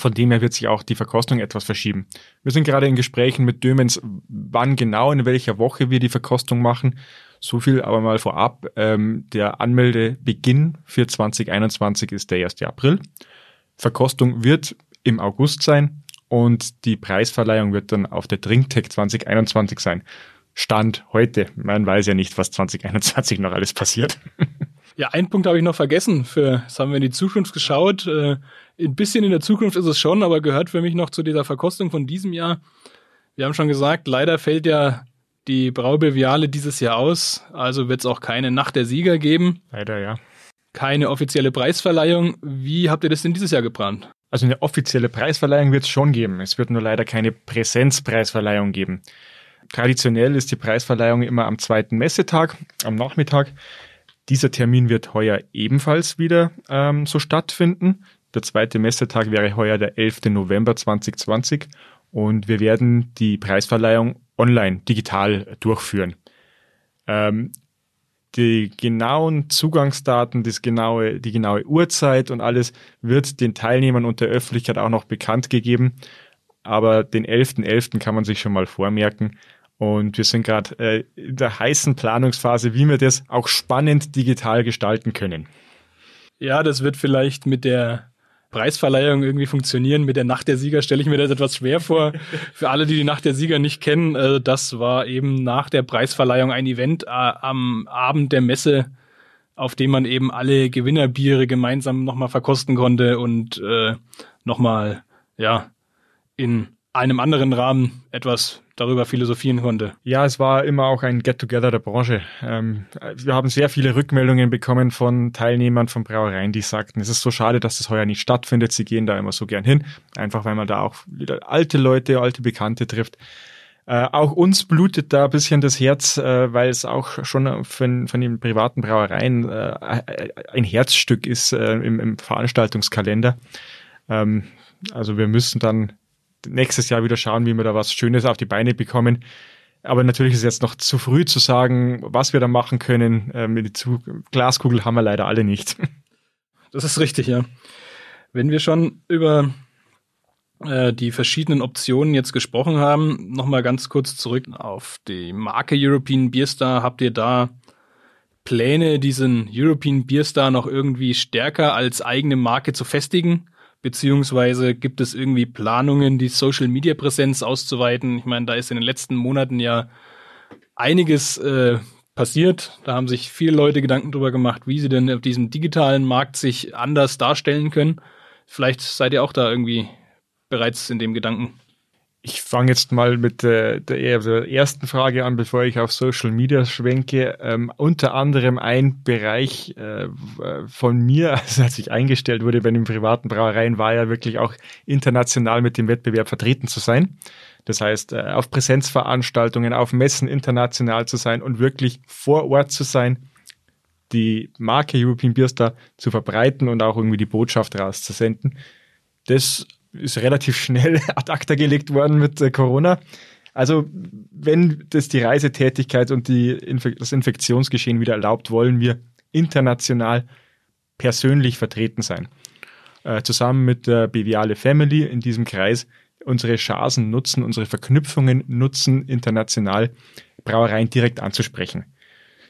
Von dem her wird sich auch die Verkostung etwas verschieben. Wir sind gerade in Gesprächen mit Dömens, wann genau, in welcher Woche wir die Verkostung machen. So viel aber mal vorab. Ähm, der Anmeldebeginn für 2021 ist der 1. April. Verkostung wird im August sein und die Preisverleihung wird dann auf der Drinktech 2021 sein. Stand heute. Man weiß ja nicht, was 2021 noch alles passiert. Ja, einen Punkt habe ich noch vergessen. Für, das haben wir in die Zukunft geschaut. Äh, ein bisschen in der Zukunft ist es schon, aber gehört für mich noch zu dieser Verkostung von diesem Jahr. Wir haben schon gesagt, leider fällt ja die Braubeviale dieses Jahr aus, also wird es auch keine Nacht der Sieger geben. Leider, ja. Keine offizielle Preisverleihung. Wie habt ihr das denn dieses Jahr geplant? Also eine offizielle Preisverleihung wird es schon geben. Es wird nur leider keine Präsenzpreisverleihung geben. Traditionell ist die Preisverleihung immer am zweiten Messetag, am Nachmittag. Dieser Termin wird heuer ebenfalls wieder ähm, so stattfinden. Der zweite Messetag wäre heuer der 11. November 2020 und wir werden die Preisverleihung online, digital durchführen. Ähm, die genauen Zugangsdaten, das genaue, die genaue Uhrzeit und alles wird den Teilnehmern und der Öffentlichkeit auch noch bekannt gegeben. Aber den 11.11. .11. kann man sich schon mal vormerken. Und wir sind gerade äh, in der heißen Planungsphase, wie wir das auch spannend digital gestalten können. Ja, das wird vielleicht mit der Preisverleihung irgendwie funktionieren. Mit der Nacht der Sieger stelle ich mir das etwas schwer vor. Für alle, die die Nacht der Sieger nicht kennen, äh, das war eben nach der Preisverleihung ein Event äh, am Abend der Messe, auf dem man eben alle Gewinnerbiere gemeinsam nochmal verkosten konnte und äh, nochmal, ja, in einem anderen Rahmen etwas darüber philosophieren konnte. Ja, es war immer auch ein Get-Together der Branche. Ähm, wir haben sehr viele Rückmeldungen bekommen von Teilnehmern von Brauereien, die sagten, es ist so schade, dass das heuer nicht stattfindet. Sie gehen da immer so gern hin, einfach weil man da auch wieder alte Leute, alte Bekannte trifft. Äh, auch uns blutet da ein bisschen das Herz, äh, weil es auch schon von, von den privaten Brauereien äh, ein Herzstück ist äh, im, im Veranstaltungskalender. Ähm, also wir müssen dann nächstes Jahr wieder schauen, wie wir da was Schönes auf die Beine bekommen. Aber natürlich ist es jetzt noch zu früh zu sagen, was wir da machen können. Ähm, Glaskugel haben wir leider alle nicht. Das ist richtig, ja. Wenn wir schon über äh, die verschiedenen Optionen jetzt gesprochen haben, nochmal ganz kurz zurück auf die Marke European Beer Star. Habt ihr da Pläne, diesen European Beer Star noch irgendwie stärker als eigene Marke zu festigen? Beziehungsweise gibt es irgendwie Planungen, die Social Media Präsenz auszuweiten? Ich meine, da ist in den letzten Monaten ja einiges äh, passiert. Da haben sich viele Leute Gedanken drüber gemacht, wie sie denn auf diesem digitalen Markt sich anders darstellen können. Vielleicht seid ihr auch da irgendwie bereits in dem Gedanken. Ich fange jetzt mal mit äh, der, der, ersten Frage an, bevor ich auf Social Media schwenke. Ähm, unter anderem ein Bereich äh, von mir, also als ich eingestellt wurde bei den privaten Brauereien, war ja wirklich auch international mit dem Wettbewerb vertreten zu sein. Das heißt, äh, auf Präsenzveranstaltungen, auf Messen international zu sein und wirklich vor Ort zu sein, die Marke European Beer Star zu verbreiten und auch irgendwie die Botschaft rauszusenden. Das ist relativ schnell ad acta gelegt worden mit äh, Corona. Also wenn das die Reisetätigkeit und die Inf das Infektionsgeschehen wieder erlaubt, wollen wir international persönlich vertreten sein. Äh, zusammen mit der Beviale Family in diesem Kreis unsere Chancen nutzen, unsere Verknüpfungen nutzen, international Brauereien direkt anzusprechen.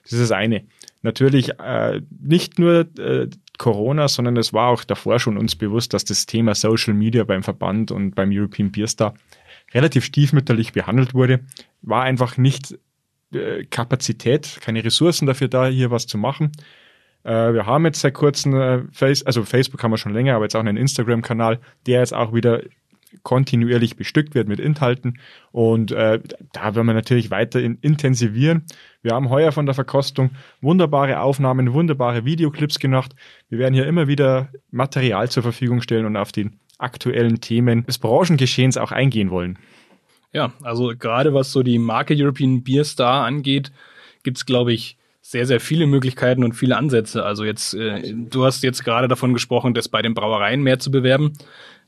Das ist das eine. Natürlich äh, nicht nur äh, Corona, sondern es war auch davor schon uns bewusst, dass das Thema Social Media beim Verband und beim European Beer Star relativ stiefmütterlich behandelt wurde. War einfach nicht äh, Kapazität, keine Ressourcen dafür da, hier was zu machen. Äh, wir haben jetzt seit kurzem, äh, Face, also Facebook haben wir schon länger, aber jetzt auch einen Instagram-Kanal, der jetzt auch wieder kontinuierlich bestückt wird mit Inhalten. Und äh, da werden wir natürlich weiter in, intensivieren. Wir haben heuer von der Verkostung wunderbare Aufnahmen, wunderbare Videoclips gemacht. Wir werden hier immer wieder Material zur Verfügung stellen und auf die aktuellen Themen des Branchengeschehens auch eingehen wollen. Ja, also gerade was so die Marke European Beer Star angeht, gibt's glaube ich, sehr, sehr viele Möglichkeiten und viele Ansätze. Also jetzt, äh, du hast jetzt gerade davon gesprochen, das bei den Brauereien mehr zu bewerben.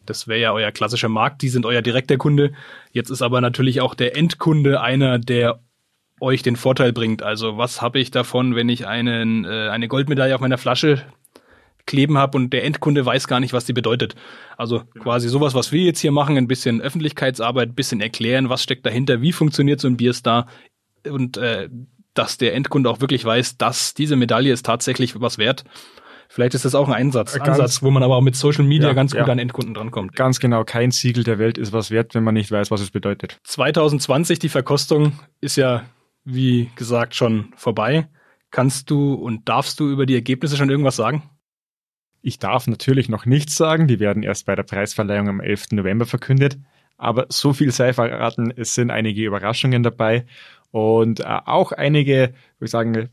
Das wäre ja euer klassischer Markt, die sind euer direkter Kunde. Jetzt ist aber natürlich auch der Endkunde einer, der euch den Vorteil bringt. Also was habe ich davon, wenn ich einen, äh, eine Goldmedaille auf meiner Flasche kleben habe und der Endkunde weiß gar nicht, was die bedeutet. Also genau. quasi sowas, was wir jetzt hier machen, ein bisschen Öffentlichkeitsarbeit, ein bisschen erklären, was steckt dahinter, wie funktioniert so ein Bierstar und äh, dass der Endkunde auch wirklich weiß, dass diese Medaille ist tatsächlich was wert Vielleicht ist das auch ein Einsatz, ganz, Ansatz, wo man aber auch mit Social Media ja, ganz gut ja. an Endkunden drankommt. Ganz genau, kein Siegel der Welt ist was wert, wenn man nicht weiß, was es bedeutet. 2020, die Verkostung ist ja, wie gesagt, schon vorbei. Kannst du und darfst du über die Ergebnisse schon irgendwas sagen? Ich darf natürlich noch nichts sagen. Die werden erst bei der Preisverleihung am 11. November verkündet. Aber so viel sei verraten, es sind einige Überraschungen dabei und äh, auch einige, würde ich sagen,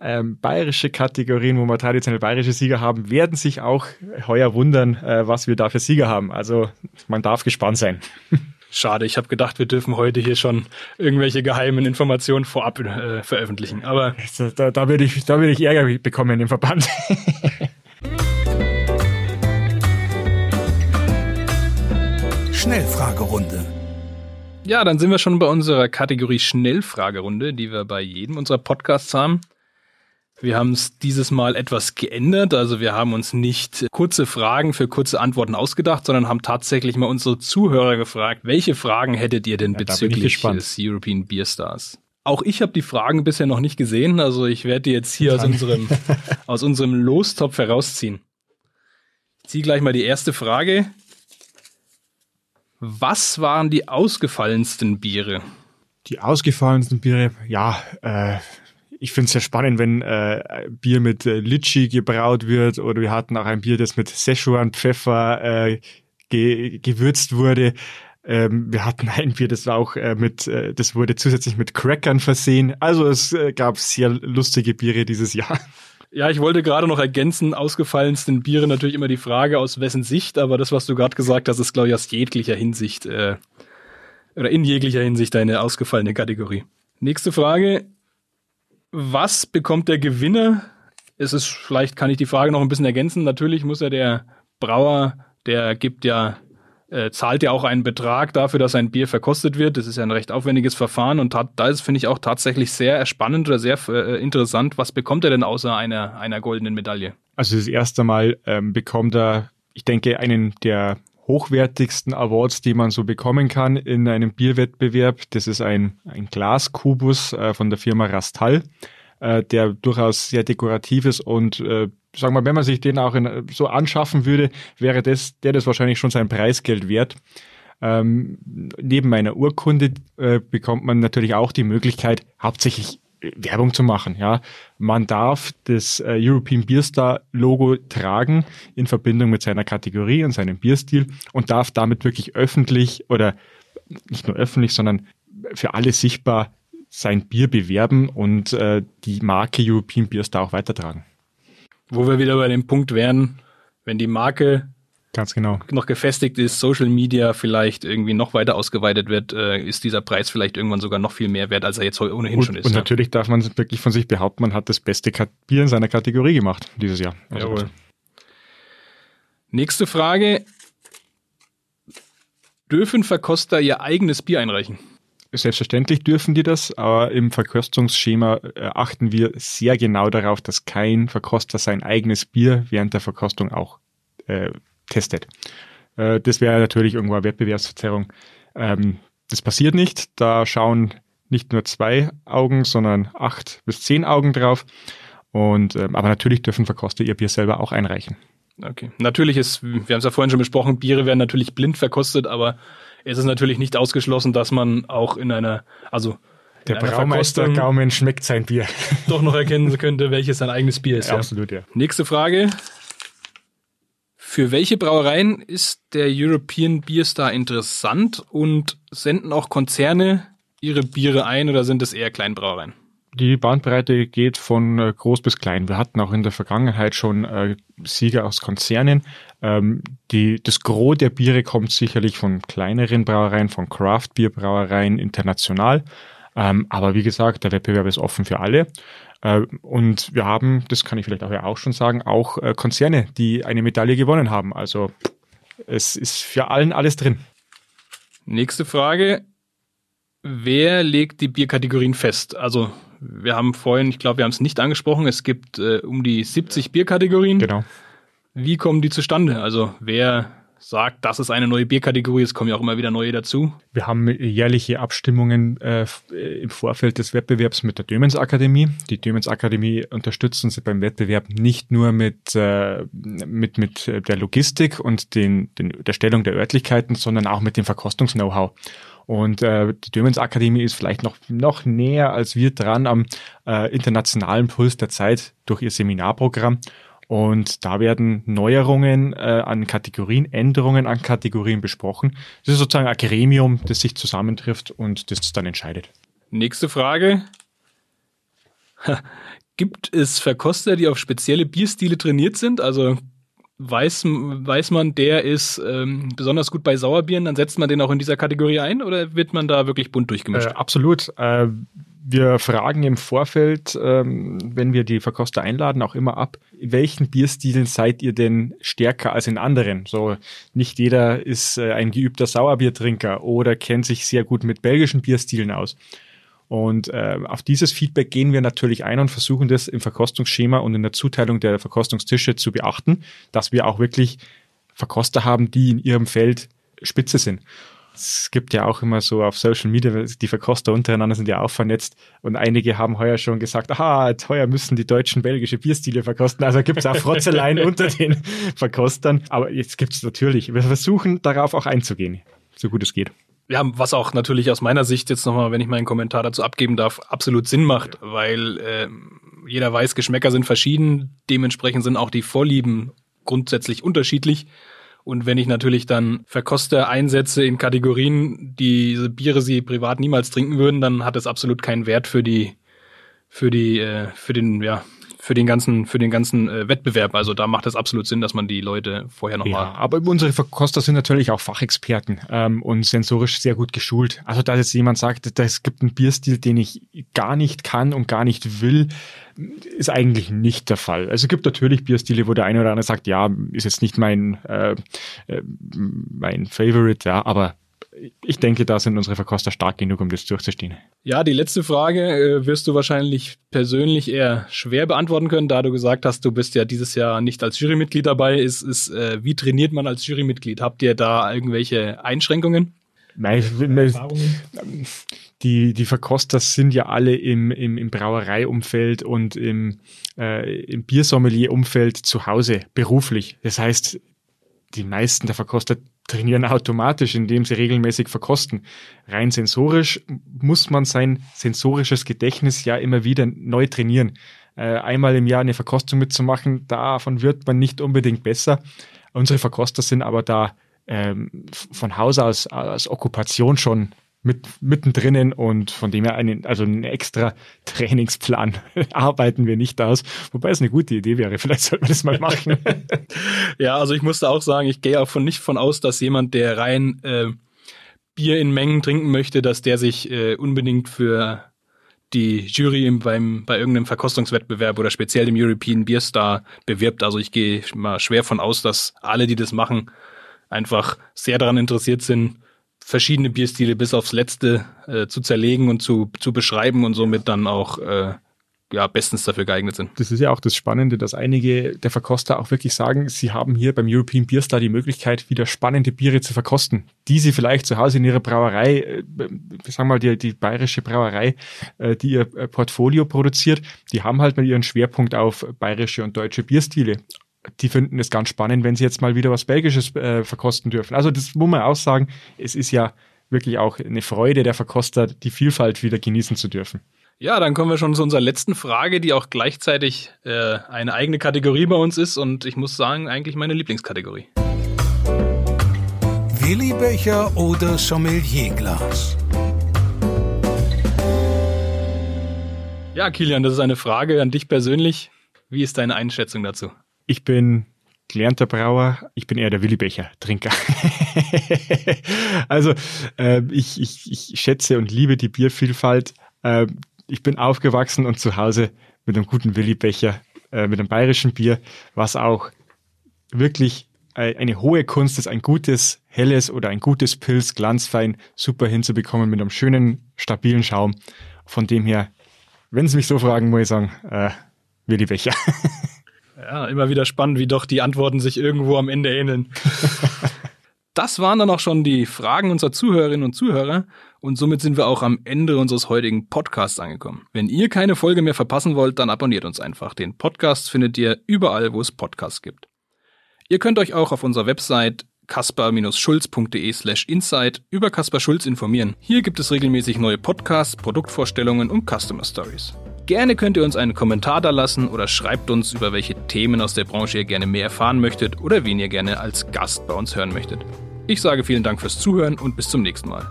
ähm, bayerische Kategorien, wo wir traditionell bayerische Sieger haben, werden sich auch heuer wundern, äh, was wir da für Sieger haben. Also man darf gespannt sein. Schade, ich habe gedacht, wir dürfen heute hier schon irgendwelche geheimen Informationen vorab äh, veröffentlichen. Aber da, da würde ich, da würde ich Ärger bekommen im Verband. Schnellfragerunde. Ja, dann sind wir schon bei unserer Kategorie Schnellfragerunde, die wir bei jedem unserer Podcasts haben. Wir haben es dieses Mal etwas geändert. Also wir haben uns nicht kurze Fragen für kurze Antworten ausgedacht, sondern haben tatsächlich mal unsere Zuhörer gefragt, welche Fragen hättet ihr denn ja, bezüglich des European Beer Stars? Auch ich habe die Fragen bisher noch nicht gesehen. Also ich werde die jetzt hier aus unserem, aus unserem Lostopf herausziehen. Ich ziehe gleich mal die erste Frage. Was waren die ausgefallensten Biere? Die ausgefallensten Biere, ja, äh, ich finde es sehr spannend, wenn äh, Bier mit äh, Litschi gebraut wird oder wir hatten auch ein Bier, das mit Szechuan Pfeffer äh, ge gewürzt wurde. Ähm, wir hatten ein Bier, das war auch äh, mit, äh, das wurde zusätzlich mit Crackern versehen. Also es äh, gab sehr lustige Biere dieses Jahr. Ja, ich wollte gerade noch ergänzen, ausgefallensten Biere natürlich immer die Frage, aus wessen Sicht, aber das, was du gerade gesagt hast, ist, glaube ich, aus jeglicher Hinsicht äh, oder in jeglicher Hinsicht eine ausgefallene Kategorie. Nächste Frage. Was bekommt der Gewinner? Es ist, vielleicht kann ich die Frage noch ein bisschen ergänzen. Natürlich muss ja der Brauer, der gibt ja äh, zahlt ja auch einen Betrag dafür, dass ein Bier verkostet wird. Das ist ja ein recht aufwendiges Verfahren und da ist, finde ich, auch tatsächlich sehr spannend oder sehr äh, interessant. Was bekommt er denn außer einer, einer goldenen Medaille? Also das erste Mal ähm, bekommt er, ich denke, einen der hochwertigsten Awards, die man so bekommen kann in einem Bierwettbewerb. Das ist ein, ein Glaskubus äh, von der Firma Rastal, äh, der durchaus sehr dekorativ ist und äh, sagen wir, wenn man sich den auch in, so anschaffen würde, wäre das, der das wahrscheinlich schon sein Preisgeld wert. Ähm, neben meiner Urkunde äh, bekommt man natürlich auch die Möglichkeit, hauptsächlich Werbung zu machen. Ja, man darf das äh, European Beer Star Logo tragen in Verbindung mit seiner Kategorie und seinem Bierstil und darf damit wirklich öffentlich oder nicht nur öffentlich, sondern für alle sichtbar sein Bier bewerben und äh, die Marke European Beer Star auch weitertragen. Wo wir wieder bei dem Punkt wären, wenn die Marke Ganz genau. noch gefestigt ist, Social Media vielleicht irgendwie noch weiter ausgeweitet wird, äh, ist dieser Preis vielleicht irgendwann sogar noch viel mehr wert, als er jetzt ohnehin und, schon ist. Und ja. natürlich darf man wirklich von sich behaupten, man hat das beste Bier in seiner Kategorie gemacht dieses Jahr. Also Jawohl. Nächste Frage. Dürfen Verkoster ihr eigenes Bier einreichen? Selbstverständlich dürfen die das, aber im Verkostungsschema äh, achten wir sehr genau darauf, dass kein Verkoster sein eigenes Bier während der Verkostung auch äh, testet. Äh, das wäre natürlich irgendwo eine Wettbewerbsverzerrung. Ähm, das passiert nicht. Da schauen nicht nur zwei Augen, sondern acht bis zehn Augen drauf. Und, ähm, aber natürlich dürfen Verkoster ihr Bier selber auch einreichen. Okay. Natürlich ist, wir haben es ja vorhin schon besprochen, Biere werden natürlich blind verkostet, aber es ist natürlich nicht ausgeschlossen, dass man auch in einer, also der Braumeister Gaumen schmeckt sein Bier. Doch noch erkennen könnte, welches sein eigenes Bier ist. Ja, Absolut, ja. Nächste Frage. Für welche Brauereien ist der European Beer Star interessant und senden auch Konzerne ihre Biere ein oder sind es eher Kleinbrauereien? Die Bandbreite geht von äh, groß bis klein. Wir hatten auch in der Vergangenheit schon äh, Sieger aus Konzernen. Ähm, die, das Gros der Biere kommt sicherlich von kleineren Brauereien, von Craft-Bier-Brauereien international. Ähm, aber wie gesagt, der Wettbewerb ist offen für alle. Äh, und wir haben, das kann ich vielleicht auch ja auch schon sagen, auch äh, Konzerne, die eine Medaille gewonnen haben. Also es ist für allen alles drin. Nächste Frage. Wer legt die Bierkategorien fest? Also wir haben vorhin, ich glaube, wir haben es nicht angesprochen, es gibt äh, um die 70 Bierkategorien. Genau. Wie kommen die zustande? Also wer sagt, das ist eine neue Bierkategorie, es kommen ja auch immer wieder neue dazu. Wir haben jährliche Abstimmungen äh, im Vorfeld des Wettbewerbs mit der Dömens Akademie. Die Dömens Akademie unterstützen sie beim Wettbewerb nicht nur mit, äh, mit, mit der Logistik und den, den, der Stellung der Örtlichkeiten, sondern auch mit dem Verkostungs-Know-how. Und äh, die Dömens Akademie ist vielleicht noch, noch näher als wir dran am äh, internationalen Puls der Zeit durch ihr Seminarprogramm. Und da werden Neuerungen äh, an Kategorien, Änderungen an Kategorien besprochen. Das ist sozusagen ein Gremium, das sich zusammentrifft und das dann entscheidet. Nächste Frage. Gibt es Verkoster, die auf spezielle Bierstile trainiert sind? Also weiß, weiß man, der ist ähm, besonders gut bei Sauerbieren, dann setzt man den auch in dieser Kategorie ein oder wird man da wirklich bunt durchgemischt? Äh, absolut. Äh, wir fragen im Vorfeld, ähm, wenn wir die Verkoster einladen, auch immer ab, in welchen Bierstilen seid ihr denn stärker als in anderen? So, nicht jeder ist äh, ein geübter Sauerbiertrinker oder kennt sich sehr gut mit belgischen Bierstilen aus. Und äh, auf dieses Feedback gehen wir natürlich ein und versuchen das im Verkostungsschema und in der Zuteilung der Verkostungstische zu beachten, dass wir auch wirklich Verkoster haben, die in ihrem Feld spitze sind. Es gibt ja auch immer so auf Social Media, die Verkoster untereinander sind ja auch vernetzt und einige haben heuer schon gesagt, aha, heuer müssen die deutschen belgische Bierstile verkosten. Also gibt es auch Frotzeleien unter den Verkostern. Aber jetzt gibt es natürlich, wir versuchen darauf auch einzugehen, so gut es geht. Ja, was auch natürlich aus meiner Sicht jetzt nochmal, wenn ich meinen Kommentar dazu abgeben darf, absolut Sinn macht, weil äh, jeder weiß, Geschmäcker sind verschieden, dementsprechend sind auch die Vorlieben grundsätzlich unterschiedlich. Und wenn ich natürlich dann Verkoster einsetze in Kategorien, die diese Biere sie privat niemals trinken würden, dann hat es absolut keinen Wert für die, für die, äh, für den, ja, für den ganzen, für den ganzen äh, Wettbewerb. Also da macht es absolut Sinn, dass man die Leute vorher nochmal. Ja, aber unsere Verkoster sind natürlich auch Fachexperten ähm, und sensorisch sehr gut geschult. Also dass jetzt jemand sagt, es gibt einen Bierstil, den ich gar nicht kann und gar nicht will, ist eigentlich nicht der Fall. Also es gibt natürlich Bierstile, wo der eine oder andere sagt, ja, ist jetzt nicht mein, äh, äh mein Favorite, ja, aber ich denke, da sind unsere Verkoster stark genug, um das durchzustehen. Ja, die letzte Frage äh, wirst du wahrscheinlich persönlich eher schwer beantworten können, da du gesagt hast, du bist ja dieses Jahr nicht als Jurymitglied dabei. Ist, ist, äh, wie trainiert man als Jurymitglied? Habt ihr da irgendwelche Einschränkungen? Nein, die, die Verkoster sind ja alle im, im, im Brauereiumfeld und im, äh, im Biersommelier-Umfeld zu Hause, beruflich. Das heißt, die meisten der Verkoster trainieren automatisch, indem sie regelmäßig verkosten. Rein sensorisch muss man sein sensorisches Gedächtnis ja immer wieder neu trainieren. Äh, einmal im Jahr eine Verkostung mitzumachen, davon wird man nicht unbedingt besser. Unsere Verkoster sind aber da ähm, von Haus aus als Okkupation schon mit, mittendrin und von dem her einen, also einen extra Trainingsplan arbeiten wir nicht aus. Wobei es eine gute Idee wäre. Vielleicht sollten wir das mal machen. ja, also ich musste auch sagen, ich gehe auch von nicht von aus, dass jemand, der rein äh, Bier in Mengen trinken möchte, dass der sich äh, unbedingt für die Jury beim, bei irgendeinem Verkostungswettbewerb oder speziell dem European Beer Star bewirbt. Also ich gehe mal schwer von aus, dass alle, die das machen, einfach sehr daran interessiert sind, verschiedene Bierstile bis aufs letzte äh, zu zerlegen und zu, zu beschreiben und somit dann auch äh, ja, bestens dafür geeignet sind. Das ist ja auch das Spannende, dass einige der Verkoster auch wirklich sagen, sie haben hier beim European Beer Star die Möglichkeit, wieder spannende Biere zu verkosten, die sie vielleicht zu Hause in ihrer Brauerei, äh, sagen wir mal die, die bayerische Brauerei, äh, die ihr äh, Portfolio produziert, die haben halt mal ihren Schwerpunkt auf bayerische und deutsche Bierstile die finden es ganz spannend, wenn sie jetzt mal wieder was Belgisches äh, verkosten dürfen. Also das muss man auch sagen, es ist ja wirklich auch eine Freude der Verkoster, die Vielfalt wieder genießen zu dürfen. Ja, dann kommen wir schon zu unserer letzten Frage, die auch gleichzeitig äh, eine eigene Kategorie bei uns ist und ich muss sagen, eigentlich meine Lieblingskategorie. Willi Becher oder Sommelierglas? Ja, Kilian, das ist eine Frage an dich persönlich. Wie ist deine Einschätzung dazu? Ich bin gelernter Brauer, ich bin eher der Willibecher-Trinker. also äh, ich, ich, ich schätze und liebe die Biervielfalt. Äh, ich bin aufgewachsen und zu Hause mit einem guten Willibecher, äh, mit einem bayerischen Bier, was auch wirklich äh, eine hohe Kunst ist, ein gutes helles oder ein gutes Pilz glanzfein super hinzubekommen mit einem schönen, stabilen Schaum. Von dem her, wenn Sie mich so fragen, muss ich sagen, äh, Willi Becher. Ja, immer wieder spannend, wie doch die Antworten sich irgendwo am Ende ähneln. das waren dann auch schon die Fragen unserer Zuhörerinnen und Zuhörer und somit sind wir auch am Ende unseres heutigen Podcasts angekommen. Wenn ihr keine Folge mehr verpassen wollt, dann abonniert uns einfach. Den Podcast findet ihr überall, wo es Podcasts gibt. Ihr könnt euch auch auf unserer Website kaspar-schulz.de slash insight über Kaspar Schulz informieren. Hier gibt es regelmäßig neue Podcasts, Produktvorstellungen und Customer Stories. Gerne könnt ihr uns einen Kommentar da lassen oder schreibt uns, über welche Themen aus der Branche ihr gerne mehr erfahren möchtet oder wen ihr gerne als Gast bei uns hören möchtet. Ich sage vielen Dank fürs Zuhören und bis zum nächsten Mal.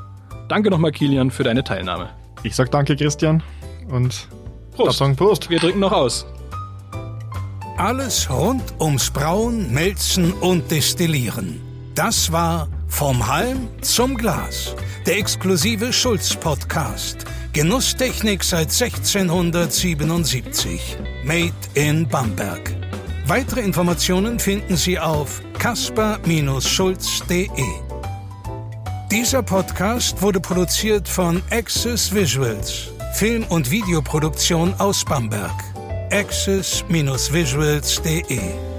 Danke nochmal, Kilian, für deine Teilnahme. Ich sag danke, Christian. Und Prost. Sagen Prost. Wir trinken noch aus. Alles rund ums Brauen, Melzen und Destillieren. Das war Vom Halm zum Glas, der exklusive Schulz-Podcast Genusstechnik seit 1677. Made in Bamberg. Weitere Informationen finden Sie auf kasper-schulz.de. Dieser Podcast wurde produziert von Access Visuals, Film- und Videoproduktion aus Bamberg. access-visuals.de